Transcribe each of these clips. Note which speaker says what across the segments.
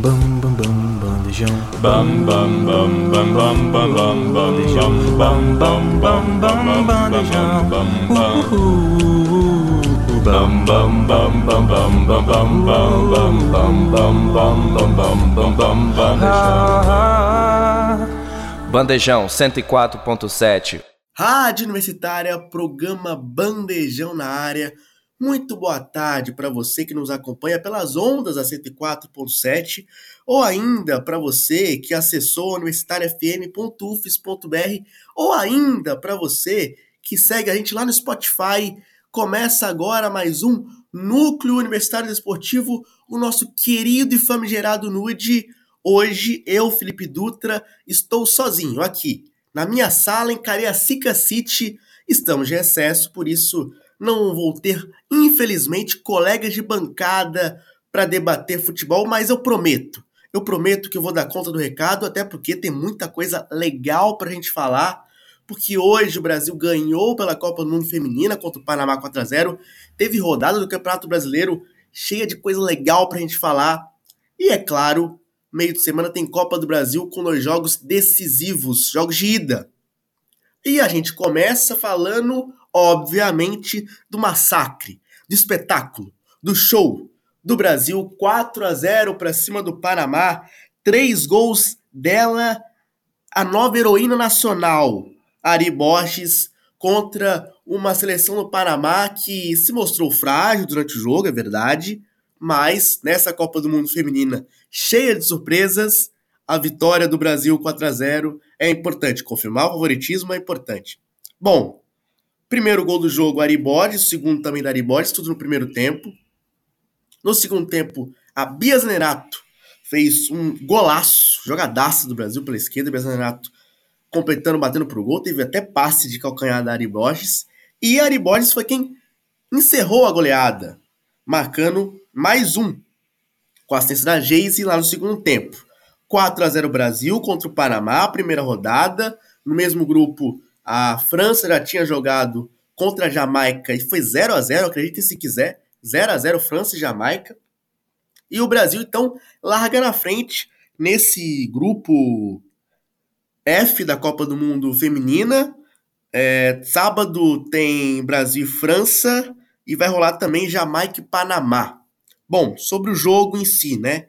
Speaker 1: Bam bam bam bandejão.
Speaker 2: Bam bam bam bam bam bam bam bandejão. Bam bam bam bam bandejão. Bam bam bam bam bam bam bam bam bam bam bam bam bam bam bam bandejão.
Speaker 3: Bandejão 104.7.
Speaker 4: Rádio Universitária, programa Bandejão na área. Muito boa tarde para você que nos acompanha pelas ondas da 104.7 ou ainda para você que acessou universitariafm.ufes.br ou ainda para você que segue a gente lá no Spotify. Começa agora mais um Núcleo Universitário Desportivo, o nosso querido e famigerado NUDE. Hoje eu, Felipe Dutra, estou sozinho aqui na minha sala em Cariacica City. Estamos de recesso, por isso não vou ter, infelizmente, colegas de bancada para debater futebol, mas eu prometo. Eu prometo que eu vou dar conta do recado, até porque tem muita coisa legal para a gente falar. Porque hoje o Brasil ganhou pela Copa do Mundo Feminina contra o Panamá 4 a 0 Teve rodada do Campeonato Brasileiro cheia de coisa legal para a gente falar. E é claro, meio de semana tem Copa do Brasil com dois jogos decisivos, jogos de ida. E a gente começa falando obviamente, do massacre, do espetáculo, do show do Brasil 4 a 0 para cima do Panamá, três gols dela, a nova heroína nacional, Ari Borges, contra uma seleção do Panamá que se mostrou frágil durante o jogo, é verdade, mas nessa Copa do Mundo Feminina cheia de surpresas, a vitória do Brasil 4 a 0 é importante. Confirmar o favoritismo é importante. Bom, Primeiro gol do jogo, Ari Borges. Segundo também da Ari Borges, tudo no primeiro tempo. No segundo tempo, a Bia Zanerato fez um golaço, jogadaça do Brasil pela esquerda. Bia Zanerato completando, batendo pro gol. Teve até passe de calcanhar da Ari Borges. E Ari Borges foi quem encerrou a goleada, marcando mais um, com a assistência da Geise lá no segundo tempo. 4 a 0 Brasil contra o Panamá, primeira rodada. No mesmo grupo, a França já tinha jogado contra a Jamaica e foi 0 a 0 acreditem se quiser. 0 a 0 França e Jamaica. E o Brasil, então, larga na frente nesse grupo F da Copa do Mundo Feminina. É, sábado tem Brasil e França e vai rolar também Jamaica e Panamá. Bom, sobre o jogo em si, né?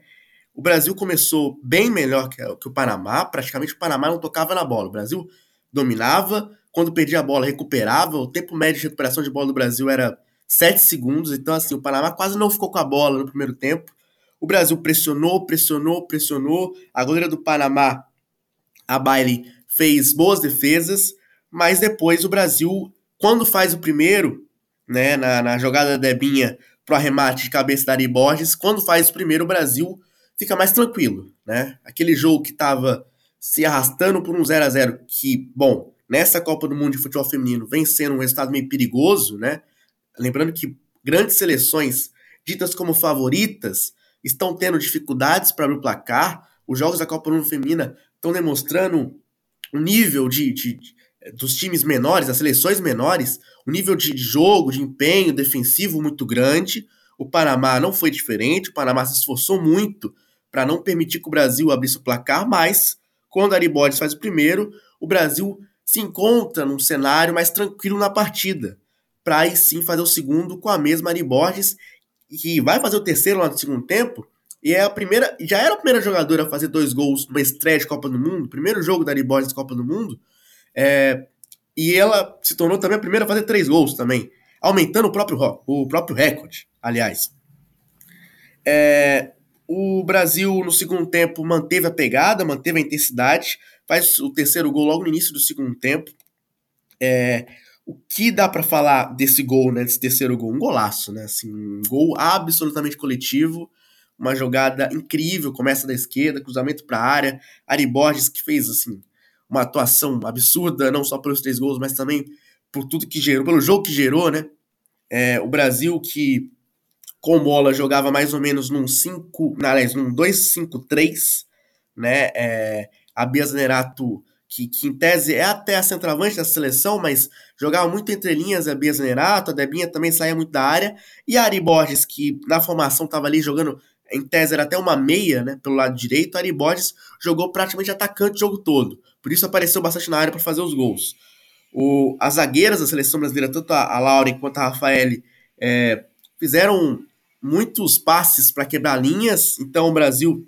Speaker 4: O Brasil começou bem melhor que, que o Panamá. Praticamente o Panamá não tocava na bola. O Brasil dominava, quando perdia a bola, recuperava. O tempo médio de recuperação de bola do Brasil era 7 segundos, então assim, o Panamá quase não ficou com a bola no primeiro tempo. O Brasil pressionou, pressionou, pressionou. A goleira do Panamá, a Bailey, fez boas defesas, mas depois o Brasil, quando faz o primeiro, né, na, na jogada da Debinha pro arremate de cabeça da Ari Borges, quando faz o primeiro, o Brasil fica mais tranquilo, né? Aquele jogo que tava se arrastando por um 0 a 0 que, bom, nessa Copa do Mundo de Futebol Feminino vem sendo um resultado meio perigoso, né? Lembrando que grandes seleções ditas como favoritas estão tendo dificuldades para abrir o placar. Os jogos da Copa do Mundo Feminina estão demonstrando um nível de, de, de, dos times menores, das seleções menores, um nível de jogo, de empenho defensivo muito grande. O Panamá não foi diferente, o Panamá se esforçou muito para não permitir que o Brasil abrisse o placar, mas quando Ari Borges faz o primeiro, o Brasil se encontra num cenário mais tranquilo na partida, para aí sim fazer o segundo com a mesma Ari Borges, que vai fazer o terceiro lá no segundo tempo, e é a primeira, já era a primeira jogadora a fazer dois gols numa estreia de Copa do Mundo, primeiro jogo da Ari Borges Copa do Mundo, é, e ela se tornou também a primeira a fazer três gols também, aumentando o próprio, o próprio recorde, aliás. É, o Brasil, no segundo tempo, manteve a pegada, manteve a intensidade, faz o terceiro gol logo no início do segundo tempo. É, o que dá para falar desse gol, né, desse terceiro gol? Um golaço, né? Assim, um gol absolutamente coletivo, uma jogada incrível, começa da esquerda, cruzamento para a área. Ari Borges, que fez assim, uma atuação absurda, não só pelos três gols, mas também por tudo que gerou, pelo jogo que gerou, né? É, o Brasil que com bola jogava mais ou menos num 5, aliás, num 2-5-3, né? É, a Bia Zanerato, que, que, em tese é até a centroavante da seleção, mas jogava muito entre linhas a Bia Zanerato, a Debinha também saía muito da área, e a Ari Borges, que na formação estava ali jogando em tese era até uma meia, né, pelo lado direito, Ari Borges jogou praticamente atacante o jogo todo. Por isso apareceu bastante na área para fazer os gols. O, as zagueiras da seleção brasileira, tanto a, a Lauren quanto a Rafael, é, fizeram muitos passes para quebrar linhas, então o Brasil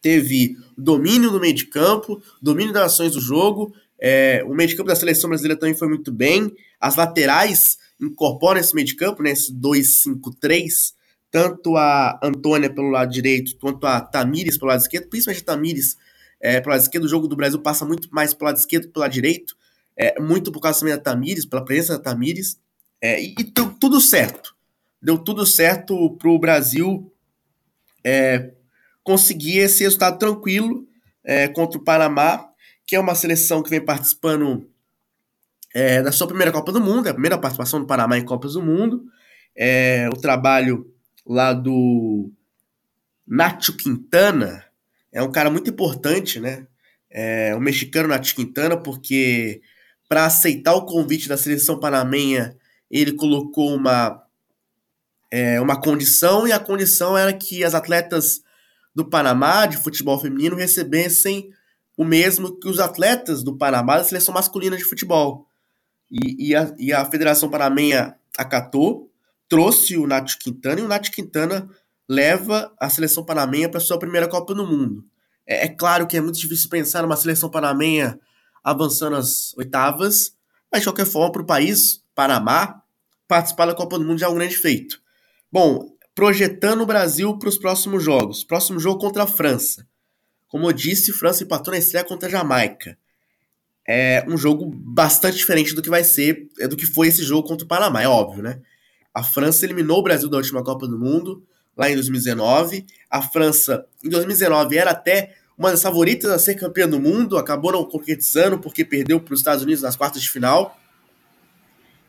Speaker 4: teve domínio no meio de campo, domínio das ações do jogo, é, o meio de campo da seleção brasileira também foi muito bem, as laterais incorporam esse meio de campo, né, esse 2-5-3, tanto a Antônia pelo lado direito, quanto a Tamires pelo lado esquerdo, principalmente a Tamires é, pelo lado esquerdo, o jogo do Brasil passa muito mais pelo lado esquerdo que pelo lado direito, é, muito por causa também da Tamires, pela presença da Tamires, é, e, e tudo certo. Deu tudo certo para o Brasil é, conseguir esse resultado tranquilo é, contra o Panamá, que é uma seleção que vem participando é, da sua primeira Copa do Mundo, é a primeira participação do Panamá em Copas do Mundo. É, o trabalho lá do Nacho Quintana é um cara muito importante, né? É, o mexicano Nacho Quintana, porque para aceitar o convite da seleção panamenha, ele colocou uma, é, uma condição, e a condição era que as atletas do Panamá de futebol feminino recebessem o mesmo que os atletas do Panamá da seleção masculina de futebol. E, e, a, e a Federação Panamenha acatou, trouxe o Nath Quintana, e o Nath Quintana leva a seleção panamenha para sua primeira Copa do Mundo. É, é, claro que é muito difícil pensar numa seleção panamenha avançando às oitavas, mas de qualquer forma, para o país, Panamá, participar da Copa do Mundo já é um grande feito. Bom, projetando o Brasil para os próximos jogos. Próximo jogo contra a França. Como eu disse, França empatou na estreia contra a Jamaica. É um jogo bastante diferente do que vai ser, é do que foi esse jogo contra o Panamá, é óbvio, né? A França eliminou o Brasil da última Copa do Mundo, lá em 2019. A França, em 2019, era até uma das favoritas a ser campeã do mundo, acabou não concretizando porque perdeu para os Estados Unidos nas quartas de final.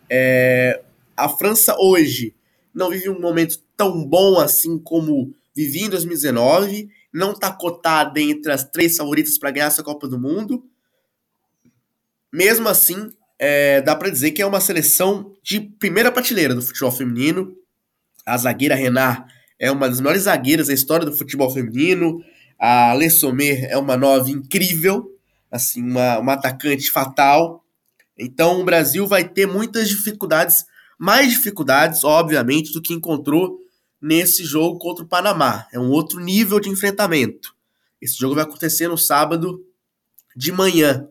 Speaker 4: É, a França hoje não vive um momento tão bom assim como vivia em 2019, não está cotada entre as três favoritas para ganhar essa Copa do Mundo. Mesmo assim, é, dá para dizer que é uma seleção de primeira prateleira do futebol feminino. A zagueira Renard é uma das melhores zagueiras da história do futebol feminino. A Le Sommer é uma nova incrível, assim, uma, uma atacante fatal. Então o Brasil vai ter muitas dificuldades, mais dificuldades, obviamente, do que encontrou nesse jogo contra o Panamá. É um outro nível de enfrentamento. Esse jogo vai acontecer no sábado de manhã,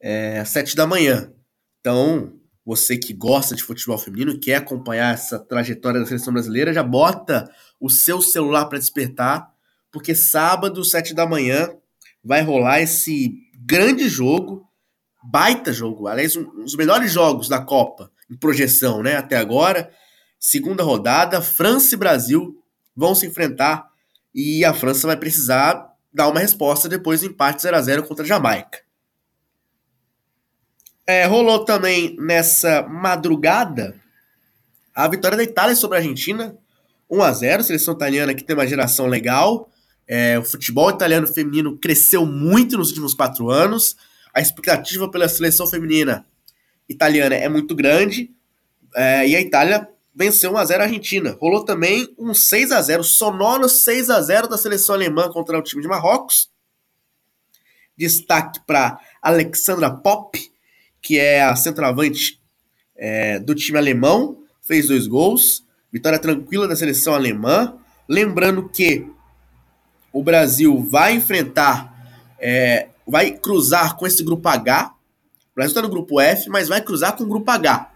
Speaker 4: é, às sete da manhã. Então, você que gosta de futebol feminino, quer acompanhar essa trajetória da seleção brasileira, já bota o seu celular para despertar porque sábado, sete da manhã, vai rolar esse grande jogo, baita jogo, aliás, um dos melhores jogos da Copa em projeção, né, até agora. Segunda rodada, França e Brasil vão se enfrentar e a França vai precisar dar uma resposta depois do empate 0 a 0 contra a Jamaica. É, rolou também nessa madrugada a vitória da Itália sobre a Argentina, 1 a 0 seleção italiana que tem uma geração legal, é, o futebol italiano feminino cresceu muito nos últimos quatro anos. A expectativa pela seleção feminina italiana é muito grande. É, e a Itália venceu 1x0 a Argentina. Rolou também um 6 a 0 sonoro 6 a 0 da seleção alemã contra o time de Marrocos. Destaque para Alexandra Pop, que é a centroavante é, do time alemão, fez dois gols. Vitória tranquila da seleção alemã. Lembrando que o Brasil vai enfrentar, é, vai cruzar com esse grupo H. O Brasil está no grupo F, mas vai cruzar com o grupo H.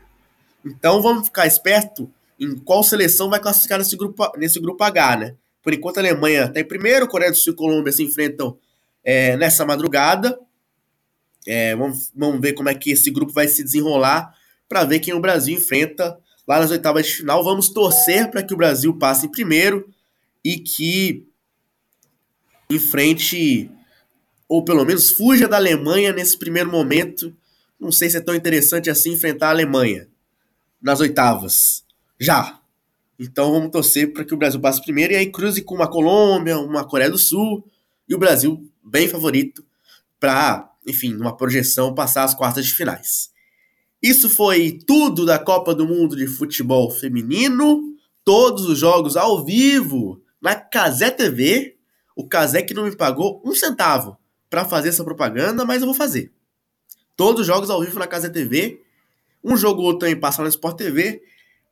Speaker 4: Então vamos ficar esperto em qual seleção vai classificar nesse grupo, nesse grupo H, né? Por enquanto a Alemanha está em primeiro, Coreia do Sul e Colômbia se enfrentam é, nessa madrugada. É, vamos, vamos ver como é que esse grupo vai se desenrolar para ver quem o Brasil enfrenta lá nas oitavas de final. Vamos torcer para que o Brasil passe em primeiro e que enfrente, ou pelo menos fuja da Alemanha nesse primeiro momento. Não sei se é tão interessante assim enfrentar a Alemanha nas oitavas. Já. Então vamos torcer para que o Brasil passe primeiro e aí cruze com uma Colômbia, uma Coreia do Sul e o Brasil bem favorito para, enfim, numa projeção passar as quartas de finais. Isso foi tudo da Copa do Mundo de Futebol Feminino. Todos os jogos ao vivo na Casé TV. O Casé que não me pagou um centavo para fazer essa propaganda, mas eu vou fazer. Todos os jogos ao vivo na Casé TV. Um jogo ou outro também passa na Sport TV.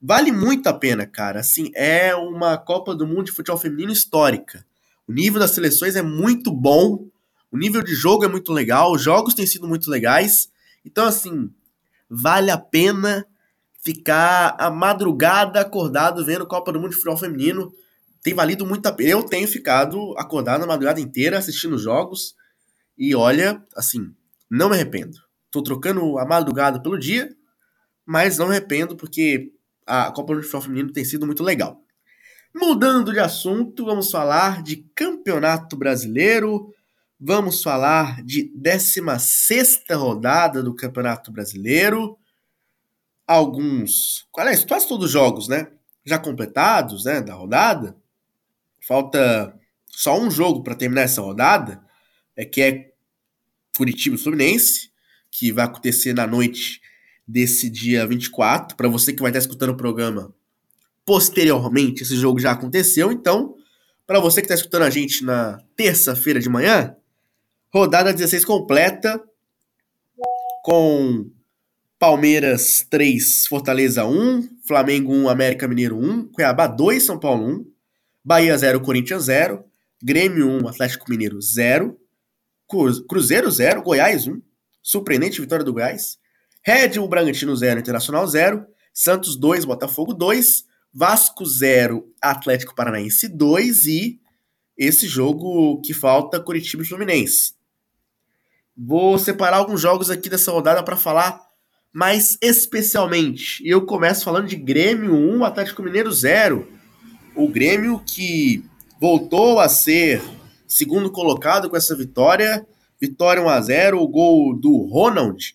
Speaker 4: Vale muito a pena, cara. Assim, é uma Copa do Mundo de futebol feminino histórica. O nível das seleções é muito bom. O nível de jogo é muito legal. Os jogos têm sido muito legais. Então, assim, vale a pena ficar a madrugada acordado vendo Copa do Mundo de Futebol Feminino. Tem valido muito a pena. Eu tenho ficado acordado a madrugada inteira assistindo jogos. E olha, assim, não me arrependo. Tô trocando a madrugada pelo dia, mas não arrependo porque a Copa do Futebol Feminino tem sido muito legal. Mudando de assunto, vamos falar de Campeonato Brasileiro. Vamos falar de 16 rodada do Campeonato Brasileiro alguns, aliás, quase todos os jogos, né? Já completados, né, da rodada. Falta só um jogo para terminar essa rodada, é que é Curitiba e Fluminense, que vai acontecer na noite desse dia 24. Para você que vai estar escutando o programa posteriormente, esse jogo já aconteceu, então, para você que está escutando a gente na terça-feira de manhã, rodada 16 completa com Palmeiras 3, Fortaleza 1, Flamengo 1, América Mineiro 1, Cuiabá 2, São Paulo 1, Bahia 0, Corinthians 0, Grêmio 1, Atlético Mineiro 0, Cruzeiro 0, Goiás 1, surpreendente vitória do Goiás, Red Bull Bragantino 0, Internacional 0, Santos 2, Botafogo 2, Vasco 0, Atlético Paranaense 2 e esse jogo que falta, Curitiba e Fluminense. Vou separar alguns jogos aqui dessa rodada para falar mas especialmente, eu começo falando de Grêmio 1, Atlético Mineiro 0. O Grêmio que voltou a ser segundo colocado com essa vitória, vitória 1 a 0, o gol do Ronald.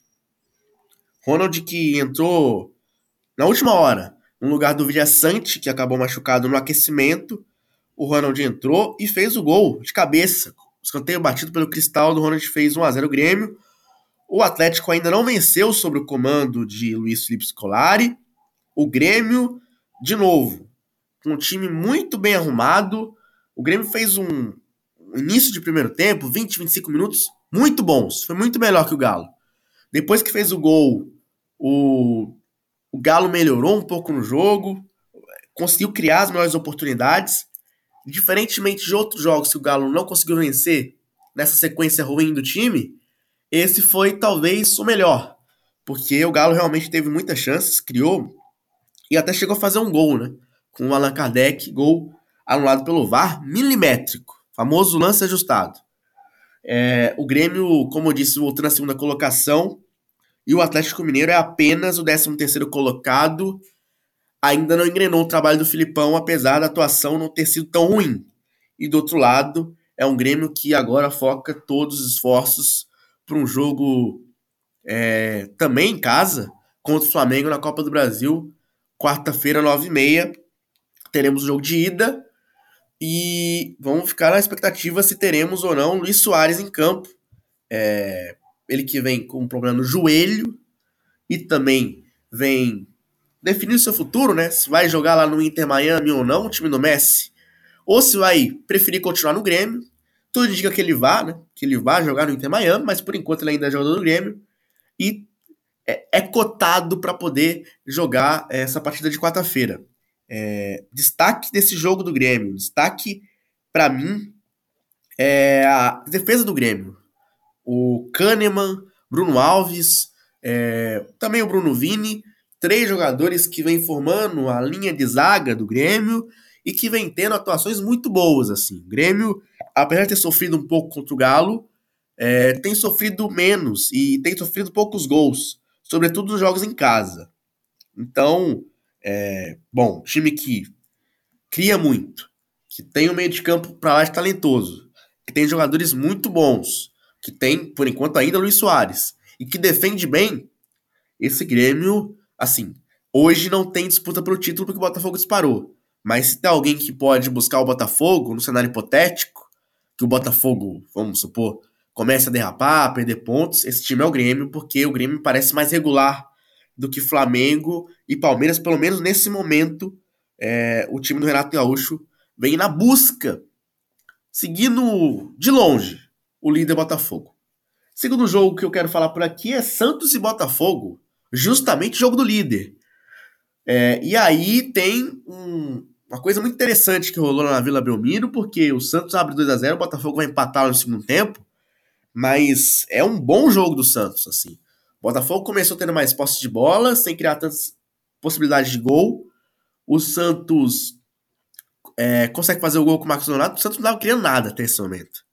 Speaker 4: Ronald que entrou na última hora, no lugar do Sante, que acabou machucado no aquecimento. O Ronald entrou e fez o gol de cabeça. Escanteio batido pelo Cristal, do Ronald fez 1 a 0 o Grêmio. O Atlético ainda não venceu sob o comando de Luiz Felipe Scolari. O Grêmio, de novo, com um time muito bem arrumado. O Grêmio fez um início de primeiro tempo, 20, 25 minutos, muito bons. Foi muito melhor que o Galo. Depois que fez o gol, o, o Galo melhorou um pouco no jogo, conseguiu criar as melhores oportunidades. Diferentemente de outros jogos que o Galo não conseguiu vencer nessa sequência ruim do time, esse foi talvez o melhor, porque o Galo realmente teve muitas chances, criou e até chegou a fazer um gol, né? Com o Allan Kardec, gol anulado pelo VAR, milimétrico, famoso lance ajustado. É, o Grêmio, como eu disse, voltou na segunda colocação e o Atlético Mineiro é apenas o 13 terceiro colocado. Ainda não engrenou o trabalho do Filipão, apesar da atuação não ter sido tão ruim. E do outro lado, é um Grêmio que agora foca todos os esforços para um jogo é, também em casa contra o Flamengo na Copa do Brasil, quarta-feira, 9h30. Teremos o jogo de ida e vamos ficar na expectativa se teremos ou não Luiz Soares em campo. É, ele que vem com um problema no joelho e também vem definir o seu futuro, né? Se vai jogar lá no Inter Miami ou não, o time do Messi, ou se vai preferir continuar no Grêmio. Tudo indica que ele vá, né? Que ele vá jogar no Inter Miami, mas por enquanto ele ainda é jogador do Grêmio. E é, é cotado para poder jogar essa partida de quarta-feira. É, destaque desse jogo do Grêmio. Destaque, para mim, é a defesa do Grêmio. O Kahneman, Bruno Alves, é, também o Bruno Vini, três jogadores que vêm formando a linha de zaga do Grêmio e que vem tendo atuações muito boas. assim. O Grêmio apesar de ter sofrido um pouco contra o Galo, é, tem sofrido menos e tem sofrido poucos gols, sobretudo nos jogos em casa. Então, é, bom, time que cria muito, que tem um meio de campo para lá de talentoso, que tem jogadores muito bons, que tem, por enquanto, ainda Luiz Soares, e que defende bem, esse Grêmio, assim, hoje não tem disputa pelo título porque o Botafogo disparou. Mas se tem alguém que pode buscar o Botafogo, no cenário hipotético, que o Botafogo, vamos supor, comece a derrapar, a perder pontos, esse time é o Grêmio, porque o Grêmio parece mais regular do que Flamengo e Palmeiras, pelo menos nesse momento, é, o time do Renato Gaúcho vem na busca, seguindo de longe o líder Botafogo. Segundo jogo que eu quero falar por aqui é Santos e Botafogo, justamente jogo do líder. É, e aí tem um, uma coisa muito interessante que rolou na Vila Belmiro, porque o Santos abre 2 a 0 o Botafogo vai empatar no segundo tempo, mas é um bom jogo do Santos, assim. Botafogo começou tendo mais posse de bola, sem criar tantas possibilidades de gol. O Santos é, consegue fazer o gol com o Marcos Leonardo. O Santos não estava criando nada até esse momento.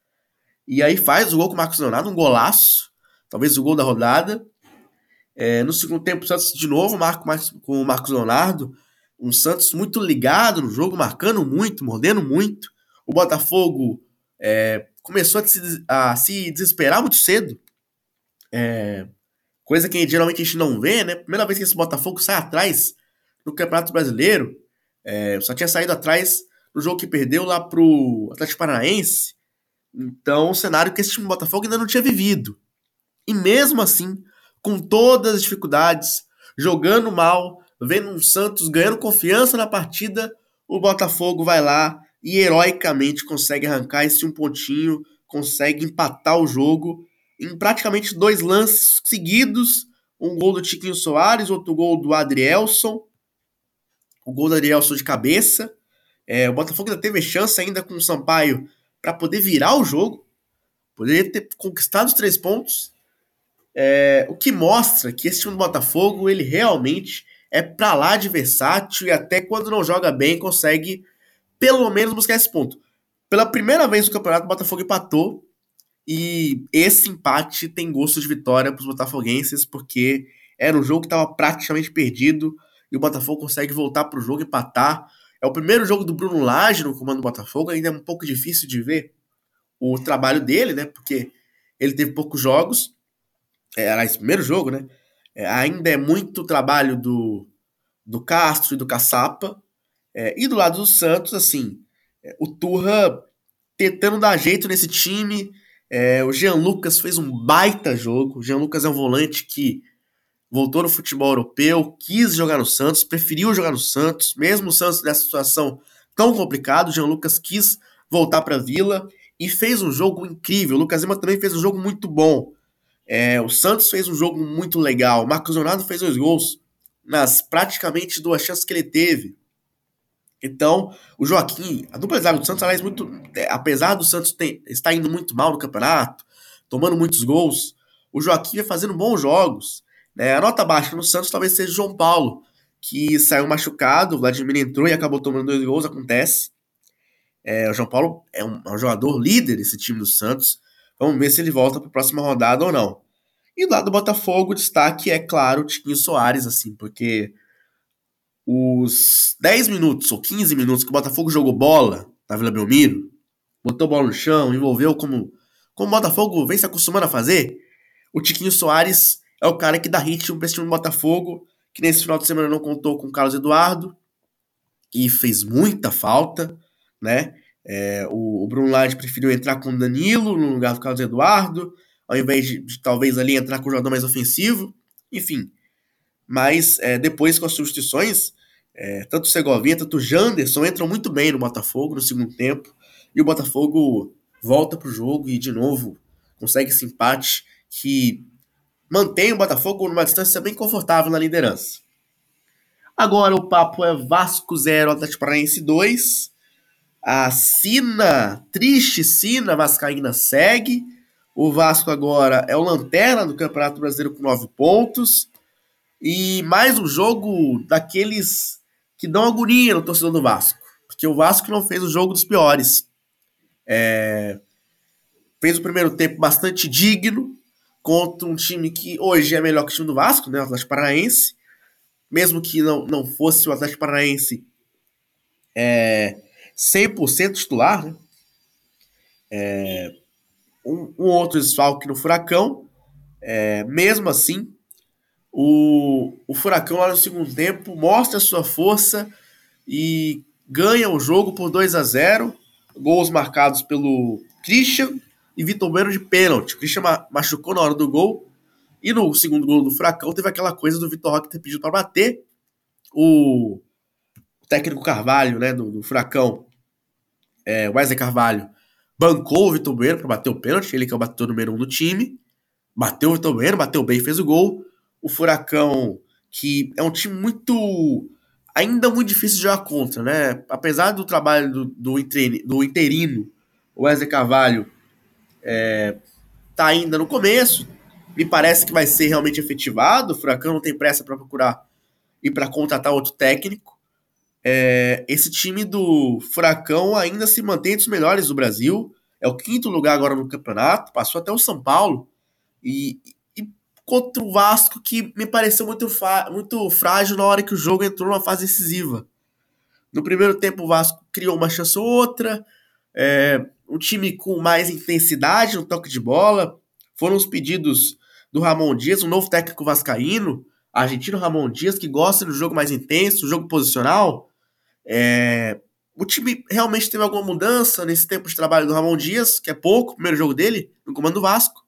Speaker 4: E aí faz o gol com o Marcos Leonardo, um golaço. Talvez o gol da rodada. É, no segundo tempo, o Santos de novo marca com o Marcos Leonardo. Um Santos muito ligado no jogo, marcando muito, mordendo muito. O Botafogo é, começou a se, a se, desesperar muito cedo. É, coisa que geralmente a gente não vê, né? Primeira vez que esse Botafogo sai atrás no Campeonato Brasileiro. É, só tinha saído atrás no jogo que perdeu lá pro Atlético Paranaense. Então, um cenário que esse time do Botafogo ainda não tinha vivido. E mesmo assim, com todas as dificuldades, jogando mal, vendo um Santos ganhando confiança na partida, o Botafogo vai lá e heroicamente consegue arrancar esse um pontinho, consegue empatar o jogo em praticamente dois lances seguidos, um gol do Tiquinho Soares, outro gol do Adrielson, o gol do Adrielson de cabeça. É, o Botafogo ainda teve chance ainda com o Sampaio para poder virar o jogo, poderia ter conquistado os três pontos, é, o que mostra que esse time do Botafogo ele realmente é para lá de versátil e até quando não joga bem consegue pelo menos buscar esse ponto. Pela primeira vez no campeonato, o Botafogo empatou e esse empate tem gosto de vitória para os botafoguenses, porque era um jogo que estava praticamente perdido e o Botafogo consegue voltar para o jogo e empatar. É o primeiro jogo do Bruno Lage no comando do Botafogo, ainda é um pouco difícil de ver o trabalho dele, né? Porque ele teve poucos jogos. Era esse primeiro jogo, né? É, ainda é muito trabalho do, do Castro e do Caçapa. É, e do lado do Santos, assim, é, o Turra tentando dar jeito nesse time. É, o Jean Lucas fez um baita jogo. O Jean Lucas é um volante que voltou no futebol europeu, quis jogar no Santos, preferiu jogar no Santos, mesmo o Santos nessa situação tão complicada. O Jean Lucas quis voltar para a Vila e fez um jogo incrível. O Lucas Lima também fez um jogo muito bom. É, o Santos fez um jogo muito legal. O Marcos Leonardo fez dois gols nas praticamente duas chances que ele teve. Então, o Joaquim, a dupla zaga do Santos, aliás, muito, é, apesar do Santos ter, estar indo muito mal no campeonato, tomando muitos gols, o Joaquim vai fazendo bons jogos. Né? A nota baixa no Santos talvez seja o João Paulo, que saiu machucado, o Vladimir entrou e acabou tomando dois gols, acontece. É, o João Paulo é um, é um jogador líder desse time do Santos. Vamos ver se ele volta para a próxima rodada ou não. E lado do Botafogo, o destaque é, claro, o Tiquinho Soares, assim, porque os 10 minutos ou 15 minutos que o Botafogo jogou bola na Vila Belmiro, botou bola no chão, envolveu como, como o Botafogo vem se acostumando a fazer, o Tiquinho Soares é o cara que dá ritmo para esse time do Botafogo, que nesse final de semana não contou com o Carlos Eduardo, e fez muita falta, né? É, o, o Bruno Lage preferiu entrar com o Danilo no lugar do Carlos Eduardo, ao invés de, de talvez ali entrar com o jogador mais ofensivo, enfim. Mas é, depois com as substituições, é, tanto o Segovinha, tanto Janderson entram muito bem no Botafogo no segundo tempo, e o Botafogo volta para o jogo e de novo consegue esse empate que mantém o Botafogo numa distância bem confortável na liderança. Agora o papo é Vasco 0, Atlético Paranaense 2. A Sina, triste Sina Vascaína segue. O Vasco agora é o lanterna do Campeonato Brasileiro com 9 pontos. E mais um jogo daqueles que dão agonia no torcedor do Vasco. Porque o Vasco não fez o jogo dos piores. É... Fez o primeiro tempo bastante digno contra um time que hoje é melhor que o time do Vasco, né? O Atlético Paranaense. Mesmo que não, não fosse o Atlético Paranaense é, 100% titular, né? É, um, um, outro desfalque no Furacão. É, mesmo assim, o, o Furacão lá no segundo tempo mostra sua força e ganha o jogo por 2 a 0 Gols marcados pelo Christian e Vitor Bueno de pênalti. O Christian machucou na hora do gol. E no segundo gol do Furacão teve aquela coisa do Vitor Roque ter pedido para bater. O técnico Carvalho, né, do, do Furacão, É, Wesley Carvalho bancou o Vitor Bueno para bater o pênalti, ele que é o batedor número um do time. Bateu o Vitor Bueno, bateu bem, fez o gol. O Furacão, que é um time muito. ainda muito difícil de jogar contra, né? Apesar do trabalho do, do, do interino, o Wesley Carvalho é, tá ainda no começo. Me parece que vai ser realmente efetivado. O Furacão não tem pressa para procurar e para contratar outro técnico. É, esse time do Furacão ainda se mantém entre os melhores do Brasil. É o quinto lugar agora no campeonato. Passou até o São Paulo. E contra o Vasco, que me pareceu muito, muito frágil na hora que o jogo entrou numa fase decisiva. No primeiro tempo, o Vasco criou uma chance ou outra. É, um time com mais intensidade no toque de bola. Foram os pedidos do Ramon Dias, um novo técnico vascaíno, argentino Ramon Dias, que gosta do jogo mais intenso, jogo posicional. É... O time realmente teve alguma mudança nesse tempo de trabalho do Ramon Dias, que é pouco, primeiro jogo dele, no comando do Vasco.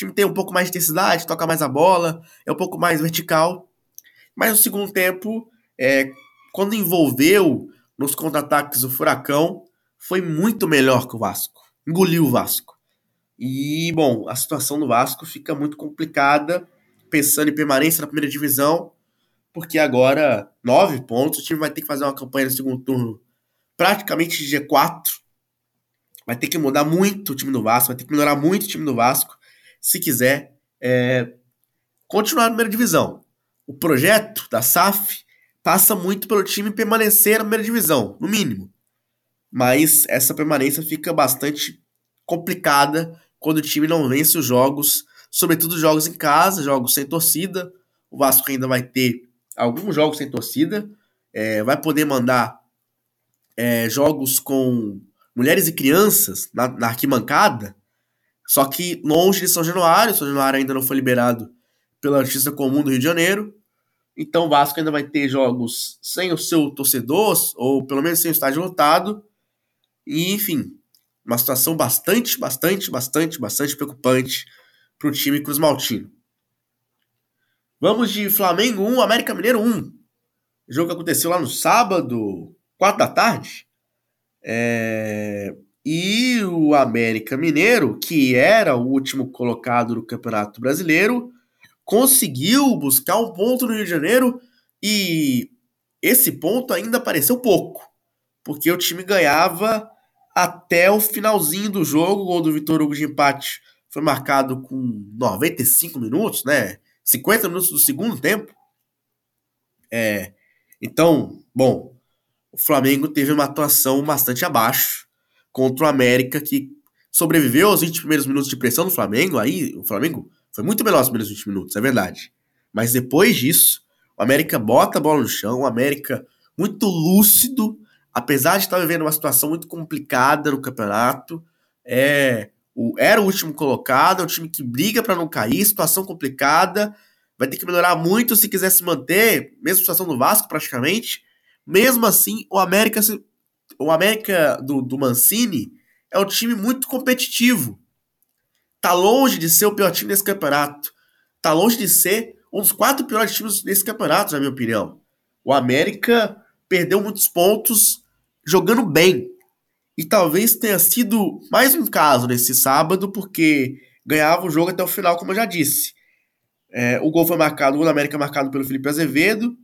Speaker 4: Time tem um pouco mais de intensidade, toca mais a bola, é um pouco mais vertical. Mas no segundo tempo, é... quando envolveu nos contra-ataques o Furacão, foi muito melhor que o Vasco. Engoliu o Vasco. E, bom, a situação do Vasco fica muito complicada, pensando em permanência na primeira divisão, porque agora, nove pontos, o time vai ter que fazer uma campanha no segundo turno praticamente de G4. Vai ter que mudar muito o time do Vasco, vai ter que melhorar muito o time do Vasco, se quiser é, continuar na primeira divisão. O projeto da SAF passa muito pelo time permanecer na primeira divisão, no mínimo mas essa permanência fica bastante complicada quando o time não vence os jogos, sobretudo jogos em casa, jogos sem torcida. O Vasco ainda vai ter alguns jogos sem torcida, é, vai poder mandar é, jogos com mulheres e crianças na, na, arquibancada, só que longe de São Januário. São Januário ainda não foi liberado pela Justiça Comum do Rio de Janeiro. Então o Vasco ainda vai ter jogos sem o seu torcedor, ou pelo menos sem o estádio lotado, e, enfim, uma situação bastante, bastante, bastante, bastante preocupante para o time Cruz Maltino. Vamos de Flamengo 1, América Mineiro 1. O jogo que aconteceu lá no sábado, 4 da tarde. É... E o América Mineiro, que era o último colocado no Campeonato Brasileiro, conseguiu buscar um ponto no Rio de Janeiro e esse ponto ainda pareceu pouco, porque o time ganhava até o finalzinho do jogo. O gol do Vitor Hugo de empate foi marcado com 95 minutos, né? 50 minutos do segundo tempo. É, então, bom, o Flamengo teve uma atuação bastante abaixo contra o América, que sobreviveu aos 20 primeiros minutos de pressão do Flamengo. Aí o Flamengo foi muito melhor nos primeiros 20 minutos, é verdade. Mas depois disso, o América bota a bola no chão, o América muito lúcido, apesar de estar vivendo uma situação muito complicada no campeonato, é, o, era o último colocado, é um time que briga para não cair, situação complicada, vai ter que melhorar muito se quiser se manter, mesma situação do Vasco praticamente. Mesmo assim, o América, o América do, do Mancini é um time muito competitivo. Tá longe de ser o pior time desse campeonato. Tá longe de ser um dos quatro piores times desse campeonato, na minha opinião. O América perdeu muitos pontos jogando bem. E talvez tenha sido mais um caso nesse sábado, porque ganhava o jogo até o final, como eu já disse. É, o gol foi marcado, o gol América marcado pelo Felipe Azevedo.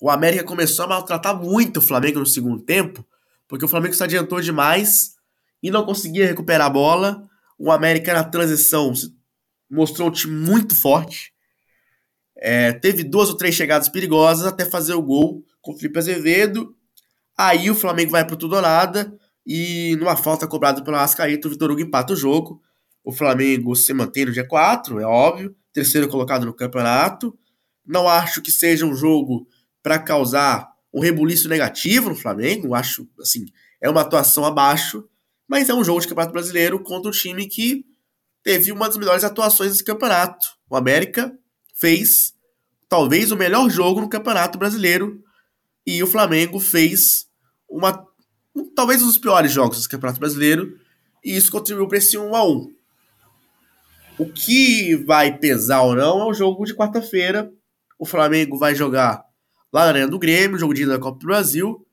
Speaker 4: O América começou a maltratar muito o Flamengo no segundo tempo, porque o Flamengo se adiantou demais e não conseguia recuperar a bola. O América na transição mostrou um time muito forte. É, teve duas ou três chegadas perigosas até fazer o gol com o Felipe Azevedo. Aí o Flamengo vai pro tudo ou nada e numa falta cobrada pelo Arrascaeta, o Vitor Hugo empata o jogo. O Flamengo se mantém no G4, é óbvio, terceiro colocado no campeonato. Não acho que seja um jogo para causar um rebuliço negativo no Flamengo, acho assim, é uma atuação abaixo, mas é um jogo de Campeonato Brasileiro contra um time que teve uma das melhores atuações desse campeonato. O América fez talvez o melhor jogo no Campeonato Brasileiro e o Flamengo fez uma talvez um dos piores jogos do Campeonato Brasileiro e isso contribuiu para esse 1 a 1. O que vai pesar ou não é o jogo de quarta-feira. O Flamengo vai jogar lá na Arena do Grêmio, jogo de ida da Copa do Brasil.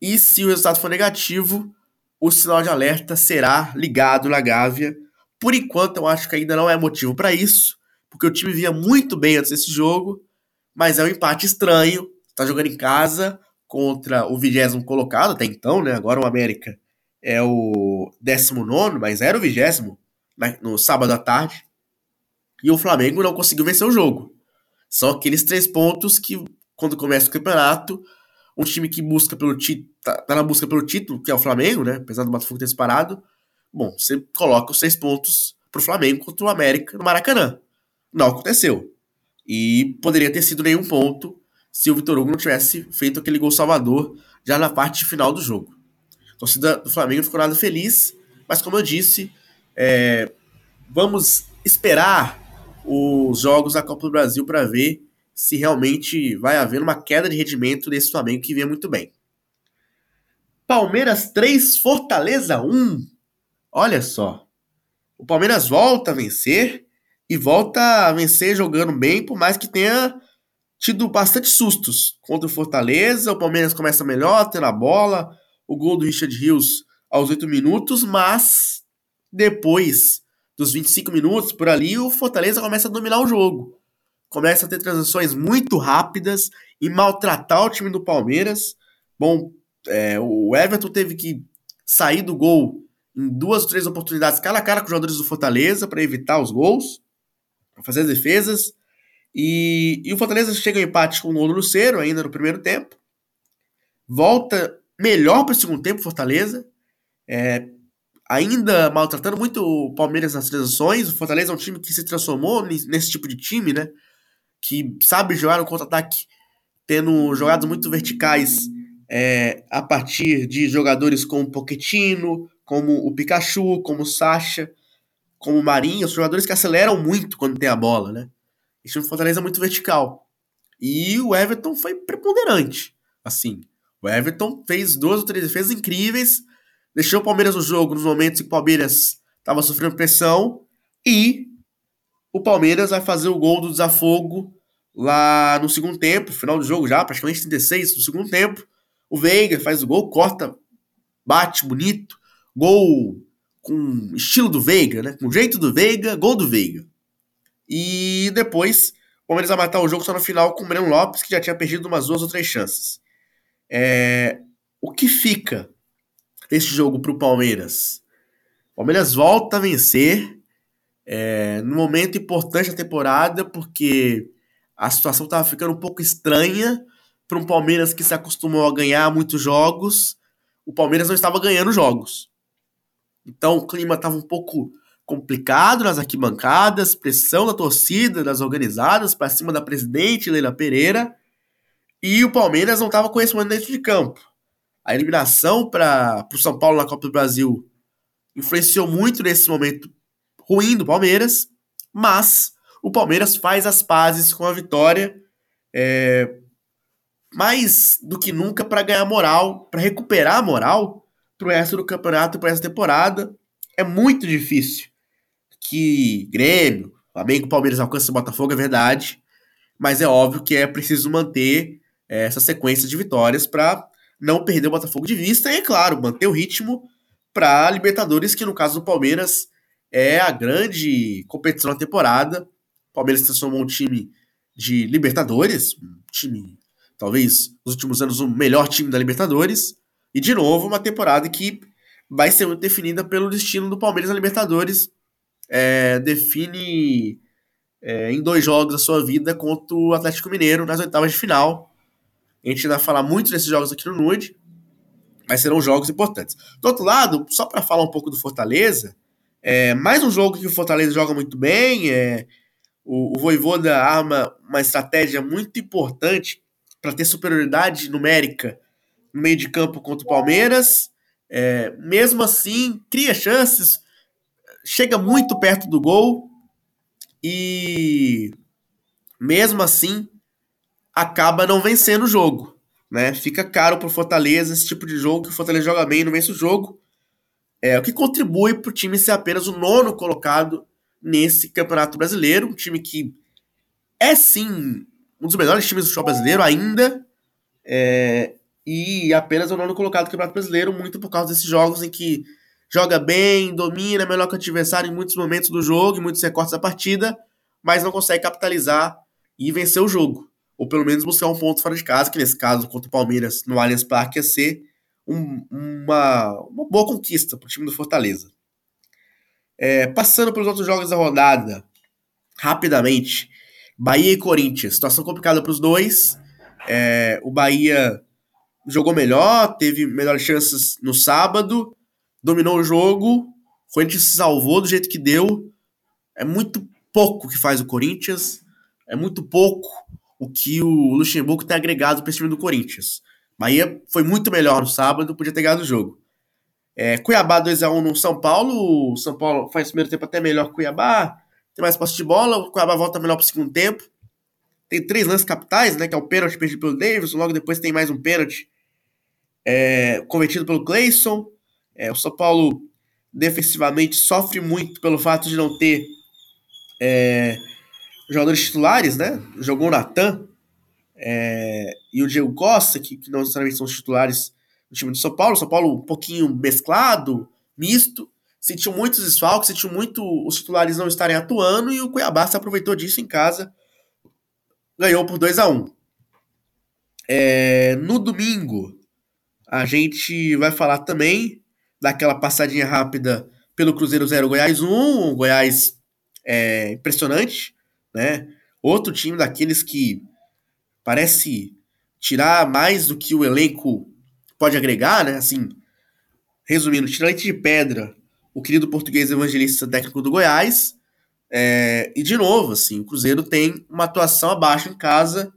Speaker 4: E se o resultado for negativo, o sinal de alerta será ligado na Gávea. Por enquanto, eu acho que ainda não é motivo para isso, porque o time vinha muito bem antes desse jogo, mas é um empate estranho. Está jogando em casa contra o vigésimo colocado até então, né? Agora o América é o 19, mas era o vigésimo no sábado à tarde. E o Flamengo não conseguiu vencer o jogo. São aqueles três pontos que, quando começa o campeonato, um time que busca pelo título, tá, tá, na busca pelo título, que é o Flamengo, né? Apesar do Botafogo ter separado. Bom, você coloca os seis pontos pro Flamengo contra o América no Maracanã. Não aconteceu. E poderia ter sido nenhum ponto se o Vitor Hugo não tivesse feito aquele gol salvador já na parte final do jogo. A torcida do Flamengo ficou nada feliz, mas como eu disse, é, vamos esperar os jogos da Copa do Brasil para ver se realmente vai haver uma queda de rendimento desse Flamengo que vem muito bem. Palmeiras 3, Fortaleza 1. Olha só. O Palmeiras volta a vencer e volta a vencer jogando bem, por mais que tenha tido bastante sustos contra o Fortaleza. O Palmeiras começa melhor, tendo a bola, o gol do Richard Rios aos 8 minutos, mas depois dos 25 minutos por ali, o Fortaleza começa a dominar o jogo começa a ter transições muito rápidas e maltratar o time do Palmeiras. Bom, é, o Everton teve que sair do gol em duas ou três oportunidades cara a cara com os jogadores do Fortaleza para evitar os gols, para fazer as defesas. E, e, o Fortaleza chega ao empate com o gol do Luceiro ainda no primeiro tempo. Volta melhor para o segundo tempo, Fortaleza. É, ainda maltratando muito o Palmeiras nas transições. O Fortaleza é um time que se transformou nesse tipo de time, né? Que sabe jogar no contra-ataque, tendo jogadas muito verticais é, a partir de jogadores como Pochettino, como o Pikachu, como o Sacha, como o Marinho, jogadores que aceleram muito quando tem a bola, né? Esse time Fortaleza é muito vertical. E o Everton foi preponderante, assim. O Everton fez duas ou três defesas incríveis, deixou o Palmeiras no jogo nos momentos em que o Palmeiras estava sofrendo pressão e o Palmeiras vai fazer o gol do desafogo lá no segundo tempo, final do jogo já, praticamente 36 no segundo tempo. O Veiga faz o gol, corta, bate bonito, gol com estilo do Veiga, né? Com jeito do Veiga, gol do Veiga. E depois o Palmeiras vai matar o jogo só no final com o Breno Lopes, que já tinha perdido umas duas ou três chances. É... O que fica desse jogo para o Palmeiras? O Palmeiras volta a vencer é, no momento importante da temporada, porque a situação estava ficando um pouco estranha para um Palmeiras que se acostumou a ganhar muitos jogos. O Palmeiras não estava ganhando jogos. Então o clima estava um pouco complicado nas arquibancadas, pressão da torcida, das organizadas para cima da presidente Leila Pereira. E o Palmeiras não estava correspondendo dentro de campo. A eliminação para o São Paulo na Copa do Brasil influenciou muito nesse momento ruim do Palmeiras, mas o Palmeiras faz as pazes com a vitória, é, mais do que nunca para ganhar moral, para recuperar a moral para o resto do campeonato, para essa temporada. É muito difícil que Grêmio, Flamengo, Palmeiras alcancem o Botafogo, é verdade, mas é óbvio que é preciso manter é, essa sequência de vitórias para não perder o Botafogo de vista e, é claro, manter o ritmo para Libertadores, que no caso do Palmeiras é a grande competição da temporada. Palmeiras transformou um time de Libertadores, um time, talvez, nos últimos anos, o melhor time da Libertadores. E, de novo, uma temporada que vai ser muito definida pelo destino do Palmeiras na Libertadores. É, define é, em dois jogos a sua vida contra o Atlético Mineiro nas oitavas de final. A gente vai falar muito desses jogos aqui no Nude, mas serão jogos importantes. Do outro lado, só para falar um pouco do Fortaleza, é mais um jogo que o Fortaleza joga muito bem, é, o, o Voivoda arma uma estratégia muito importante para ter superioridade numérica no meio de campo contra o Palmeiras. É, mesmo assim, cria chances, chega muito perto do gol e mesmo assim acaba não vencendo o jogo. Né? Fica caro para o Fortaleza esse tipo de jogo, que o Fortaleza joga bem e não vence o jogo. É, o que contribui para o time ser apenas o nono colocado nesse Campeonato Brasileiro. Um time que é sim um dos melhores times do futebol brasileiro ainda. É, e apenas o nono colocado do Campeonato Brasileiro, muito por causa desses jogos em que joga bem, domina, é melhor que o adversário em muitos momentos do jogo, em muitos recortes da partida, mas não consegue capitalizar e vencer o jogo. Ou pelo menos buscar um ponto fora de casa, que nesse caso contra o Palmeiras no Allianz Parque ia ser um, uma, uma boa conquista para o time do Fortaleza. É, passando pelos outros jogos da rodada, rapidamente, Bahia e Corinthians, situação complicada para os dois. É, o Bahia jogou melhor, teve melhores chances no sábado, dominou o jogo, o Corinthians se salvou do jeito que deu. É muito pouco que faz o Corinthians, é muito pouco o que o Luxemburgo tem agregado para esse time do Corinthians. Bahia foi muito melhor no sábado, podia ter ganhado o jogo. É, Cuiabá 2x1 no São Paulo. O São Paulo faz o primeiro tempo até melhor que Cuiabá. Tem mais posse de bola. O Cuiabá volta melhor para o segundo tempo. Tem três lances capitais, né? Que é o pênalti perdido pelo Davidson. Logo depois tem mais um pênalti é, cometido pelo Clayson. É, o São Paulo defensivamente sofre muito pelo fato de não ter é, jogadores titulares, né? Jogou o Natan é, e o Diego Costa, que, que, não necessariamente são os titulares do time do São Paulo. São Paulo um pouquinho mesclado, misto. Sentiu muitos desfalques, sentiu muito os titulares não estarem atuando e o Cuiabá se aproveitou disso em casa. Ganhou por 2 a 1 é, No domingo, a gente vai falar também daquela passadinha rápida pelo Cruzeiro 0 Goiás 1, um Goiás é, impressionante, né? Outro time daqueles que parece tirar mais do que o elenco pode agregar, né? Assim, resumindo, tira leite de pedra o querido português evangelista técnico do Goiás. É, e de novo, assim, o Cruzeiro tem uma atuação abaixo em casa.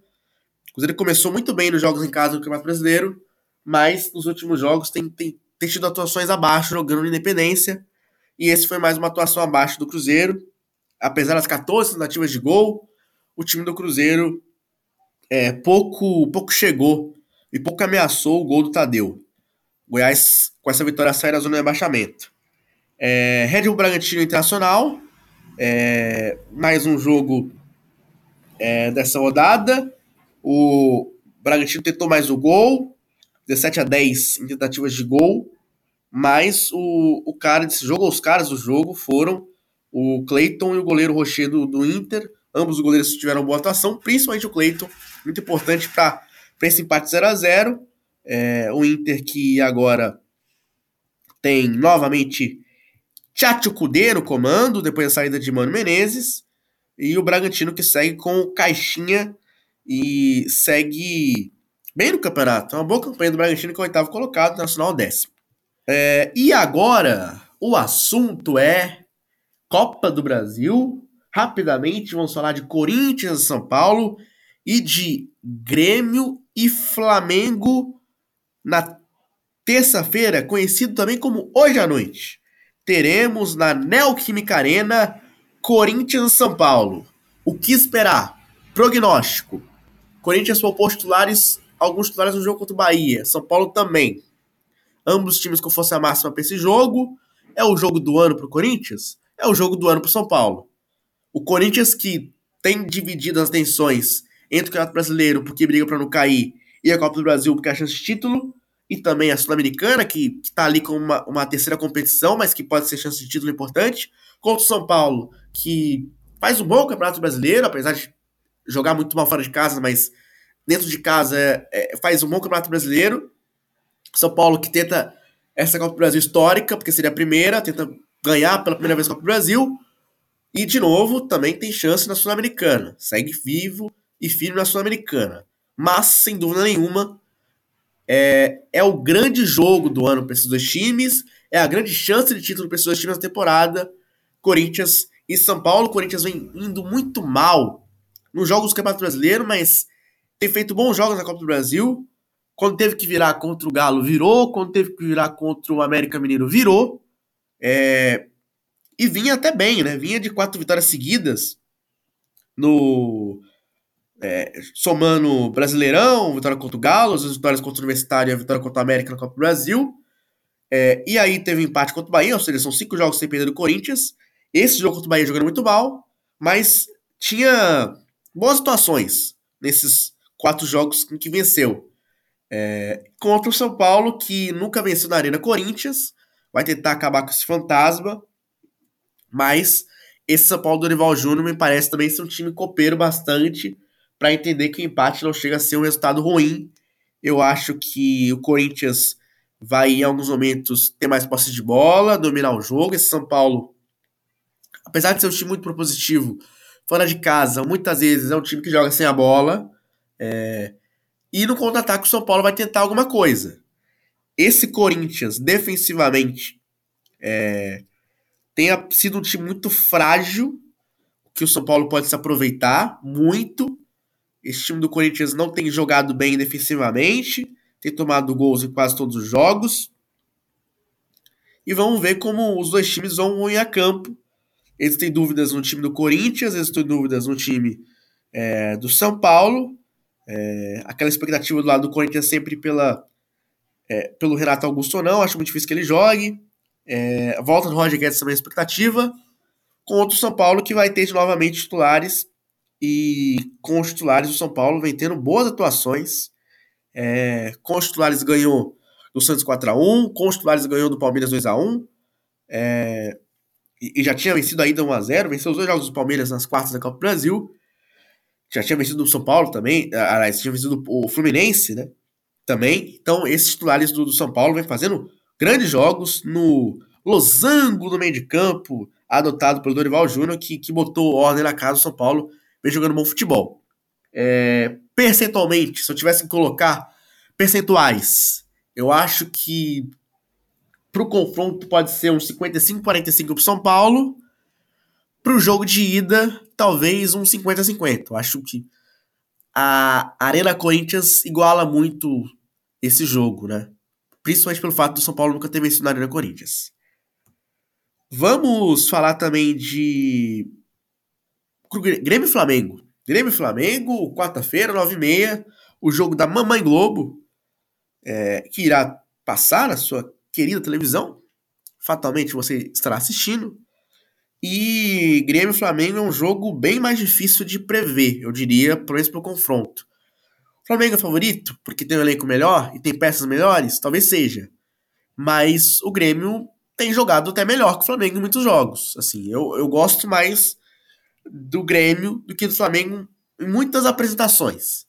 Speaker 4: O Cruzeiro começou muito bem nos jogos em casa do Campeonato Brasileiro, mas nos últimos jogos tem, tem, tem tido atuações abaixo, jogando na Independência. E esse foi mais uma atuação abaixo do Cruzeiro. Apesar das 14 tentativas de gol, o time do Cruzeiro é, pouco, pouco chegou e pouco ameaçou o gol do Tadeu. Goiás, com essa vitória, sai da zona de abaixamento. É, Red Bull Bragantino Internacional, é, mais um jogo é, dessa rodada. O Bragantino tentou mais o gol, 17 a 10 em tentativas de gol, mas o, o cara desse jogo, os caras do jogo foram o Cleiton e o goleiro Rocher do, do Inter. Ambos os goleiros tiveram boa atuação, principalmente o Cleiton, muito importante para esse empate 0 a 0 é, O Inter que agora tem novamente Tchatcho Kudê no comando, depois da saída de Mano Menezes. E o Bragantino que segue com o Caixinha e segue bem no campeonato. É uma boa campanha do Bragantino que é o oitavo colocado, Nacional décimo. É, e agora, o assunto é Copa do Brasil. Rapidamente, vamos falar de Corinthians e São Paulo e de Grêmio e Flamengo na terça-feira, conhecido também como hoje à noite. Teremos na Neoquímica Arena Corinthians e São Paulo. O que esperar? Prognóstico. Corinthians poupou titulares, alguns titulares no jogo contra o Bahia. São Paulo também. Ambos os times com força máxima para esse jogo. É o jogo do ano para o Corinthians? É o jogo do ano para São Paulo. O Corinthians que tem dividido as tensões entre o Campeonato Brasileiro, porque briga para não cair, e a Copa do Brasil, porque é a chance de título, e também a Sul-Americana, que está ali com uma, uma terceira competição, mas que pode ser chance de título importante, contra o São Paulo, que faz um bom Campeonato Brasileiro, apesar de jogar muito mal fora de casa, mas dentro de casa é, é, faz um bom Campeonato Brasileiro. São Paulo que tenta essa Copa do Brasil histórica, porque seria a primeira, tenta ganhar pela primeira vez a Copa do Brasil. E, de novo, também tem chance na Sul-Americana. Segue vivo e firme na Sul-Americana. Mas, sem dúvida nenhuma, é, é o grande jogo do ano para esses dois times. É a grande chance de título para esses dois times na temporada. Corinthians e São Paulo. Corinthians vem indo muito mal nos jogos do Campeonato Brasileiro, mas tem feito bons jogos na Copa do Brasil. Quando teve que virar contra o Galo, virou. Quando teve que virar contra o América Mineiro, virou. É, e vinha até bem, né? Vinha de quatro vitórias seguidas no. É, somando Brasileirão, vitória contra o Galo, as vitórias contra o Universitário e a vitória contra o América na Copa do Brasil. É, e aí teve empate contra o Bahia, ou seja, são cinco jogos sem perder do Corinthians. Esse jogo contra o Bahia jogando muito mal, mas tinha boas situações nesses quatro jogos em que venceu. É, contra o São Paulo, que nunca venceu na Arena Corinthians, vai tentar acabar com esse fantasma, mas esse São Paulo do Dorival Júnior me parece também ser um time copeiro bastante para entender que o empate não chega a ser um resultado ruim. Eu acho que o Corinthians vai em alguns momentos ter mais posse de bola, dominar o jogo. Esse São Paulo, apesar de ser um time muito propositivo, fora de casa, muitas vezes é um time que joga sem a bola. É... E no contra-ataque o São Paulo vai tentar alguma coisa. Esse Corinthians, defensivamente, é... tenha sido um time muito frágil, que o São Paulo pode se aproveitar muito. Esse time do Corinthians não tem jogado bem defensivamente tem tomado gols em quase todos os jogos. E vamos ver como os dois times vão ir a campo. Eles têm dúvidas no time do Corinthians, eles têm dúvidas no time é, do São Paulo. É, aquela expectativa do lado do Corinthians sempre pela, é, pelo Renato Augusto ou não, acho muito difícil que ele jogue. É, volta do Roger Guedes também é expectativa. Contra o São Paulo, que vai ter novamente titulares. E com os titulares, o São Paulo vem tendo boas atuações. É, com os titulares ganhou do Santos 4x1, com os titulares ganhou do Palmeiras 2x1. É, e, e, já tinha vencido ainda 1x0, venceu os dois jogos do Palmeiras nas quartas da Copa do Brasil. Já tinha vencido o São Paulo também, aliás, tinha vencido o Fluminense, né? Também. Então, esses titulares do, do São Paulo vem fazendo grandes jogos no losango do meio de campo, adotado pelo Dorival Júnior, que, que botou ordem na casa do São Paulo, vem jogando bom futebol. É, percentualmente, se eu tivesse que colocar percentuais, eu acho que para o confronto pode ser um 55-45 para São Paulo. Para o jogo de ida, talvez um 50-50. Eu acho que a Arena Corinthians iguala muito esse jogo, né? Principalmente pelo fato do São Paulo nunca ter vencido na Arena Corinthians. Vamos falar também de Grêmio e Flamengo. Grêmio e Flamengo, quarta-feira, 9h30, o jogo da Mamãe Globo, é, que irá passar na sua querida televisão. Fatalmente você estará assistindo. E Grêmio e Flamengo é um jogo bem mais difícil de prever, eu diria, por menos pelo confronto. Flamengo é favorito porque tem um elenco melhor e tem peças melhores? Talvez seja. Mas o Grêmio tem jogado até melhor que o Flamengo em muitos jogos. Assim, eu, eu gosto mais do Grêmio do que do Flamengo em muitas apresentações.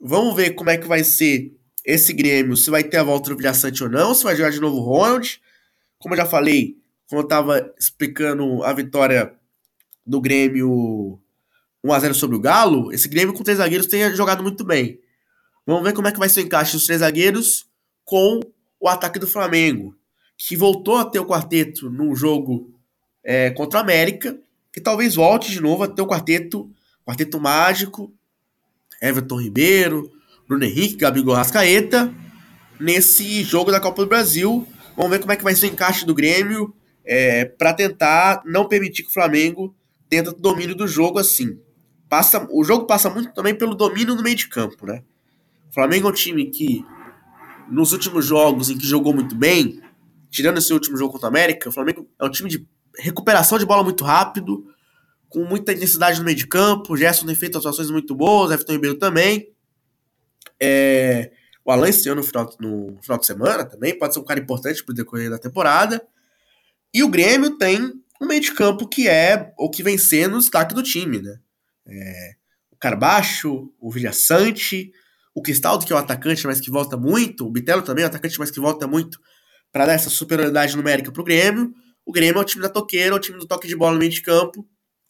Speaker 4: Vamos ver como é que vai ser esse Grêmio, se vai ter a volta do Vilhaçante ou não, se vai jogar de novo o Ronald. Como eu já falei, quando eu estava explicando a vitória do Grêmio 1x0 sobre o Galo, esse Grêmio com três zagueiros tem jogado muito bem. Vamos ver como é que vai ser o encaixe dos três zagueiros com o ataque do Flamengo, que voltou a ter o quarteto no jogo é, contra a América que talvez volte de novo a ter o quarteto, quarteto mágico, Everton Ribeiro, Bruno Henrique, Gabigol Rascaeta, nesse jogo da Copa do Brasil. Vamos ver como é que vai ser o encaixe do Grêmio é, para tentar não permitir que o Flamengo tenta o domínio do jogo assim. Passa, o jogo passa muito também pelo domínio no meio de campo, né? O Flamengo é um time que, nos últimos jogos em que jogou muito bem, tirando esse último jogo contra o América, o Flamengo é um time de recuperação de bola muito rápido, com muita intensidade no meio de campo. O Gerson tem feito atuações muito boas, Everton Ribeiro também. É, o Alan ano no final, no final de semana também pode ser um cara importante para o decorrer da temporada. E o Grêmio tem um meio de campo que é o que vem sendo o destaque do time, né? É, o Carbacho, o Vilhaçante, o Cristaldo, que é o atacante, mas que volta muito, o Bitelo também é um atacante, mas que volta muito para dar essa superioridade numérica para o Grêmio. O Grêmio é o time da toqueira, é o time do toque de bola no meio de campo.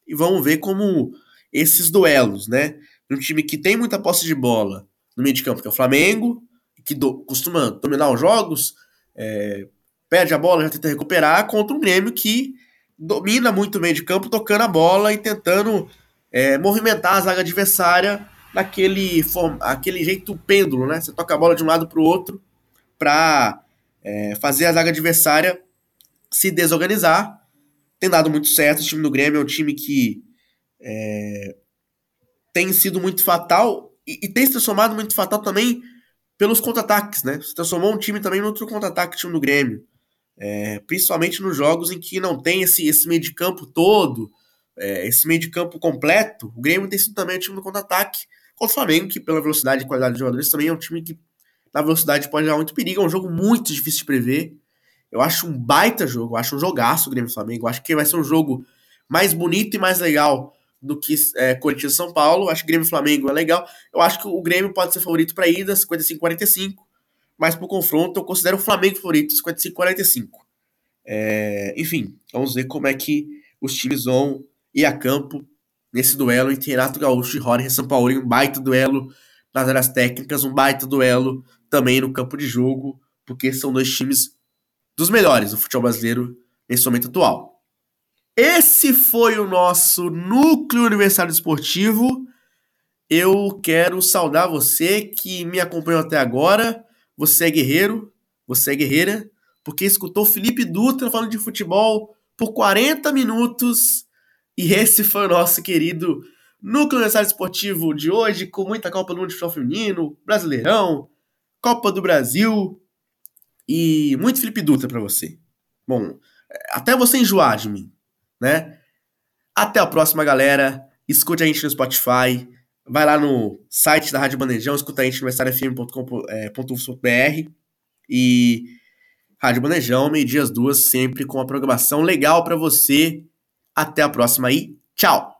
Speaker 4: E vamos ver como esses duelos, né? Um time que tem muita posse de bola no meio de campo, que é o Flamengo, que do, costuma dominar os jogos, é, perde a bola, já tenta recuperar, contra um Grêmio que domina muito o meio de campo, tocando a bola e tentando é, movimentar a zaga adversária naquele aquele jeito pêndulo, né? Você toca a bola de um lado para o outro para é, fazer a zaga adversária se desorganizar. Tem dado muito certo. O time do Grêmio é um time que é, tem sido muito fatal e, e, tem se transformado muito fatal também pelos contra-ataques, né? Se transformou um time também no outro contra-ataque, time do Grêmio. É, principalmente nos jogos em que não tem esse, esse meio de campo todo, é, esse meio de campo completo. O Grêmio tem sido também o time do contra-ataque contra o Flamengo, que pela velocidade e qualidade de jogadores também é um time que na velocidade pode dar muito perigo. É um jogo muito difícil de prever. Eu acho um baita jogo, eu acho um jogaço o Grêmio Flamengo. Eu acho que vai ser um jogo mais bonito e mais legal do que é, Corinthians São Paulo. Eu acho que Grêmio Flamengo é legal. Eu acho que o Grêmio pode ser favorito para ida, 55-45. Mas pro confronto, eu considero o Flamengo favorito, 55-45. É, enfim, vamos ver como é que os times vão ir a campo nesse duelo entre Renato Gaúcho e Rony São Paulo. Um baita duelo nas áreas técnicas, um baita duelo também no campo de jogo, porque são dois times dos melhores do futebol brasileiro nesse momento atual. Esse foi o nosso núcleo universitário esportivo. Eu quero saudar você que me acompanhou até agora. Você é guerreiro, você é guerreira, porque escutou Felipe Dutra falando de futebol por 40 minutos. E esse foi o nosso querido núcleo universitário esportivo de hoje, com muita Copa do Mundo de Futebol Feminino, Brasileirão, Copa do Brasil e muito Felipe Dutra para você. Bom, até você enjoar de mim, né? Até a próxima, galera. Escute a gente no Spotify. Vai lá no site da Rádio Bandejão, escuta a gente no estariafm.com.br e Rádio Bandejão, meio-dia às duas, sempre com uma programação legal para você. Até a próxima aí. Tchau!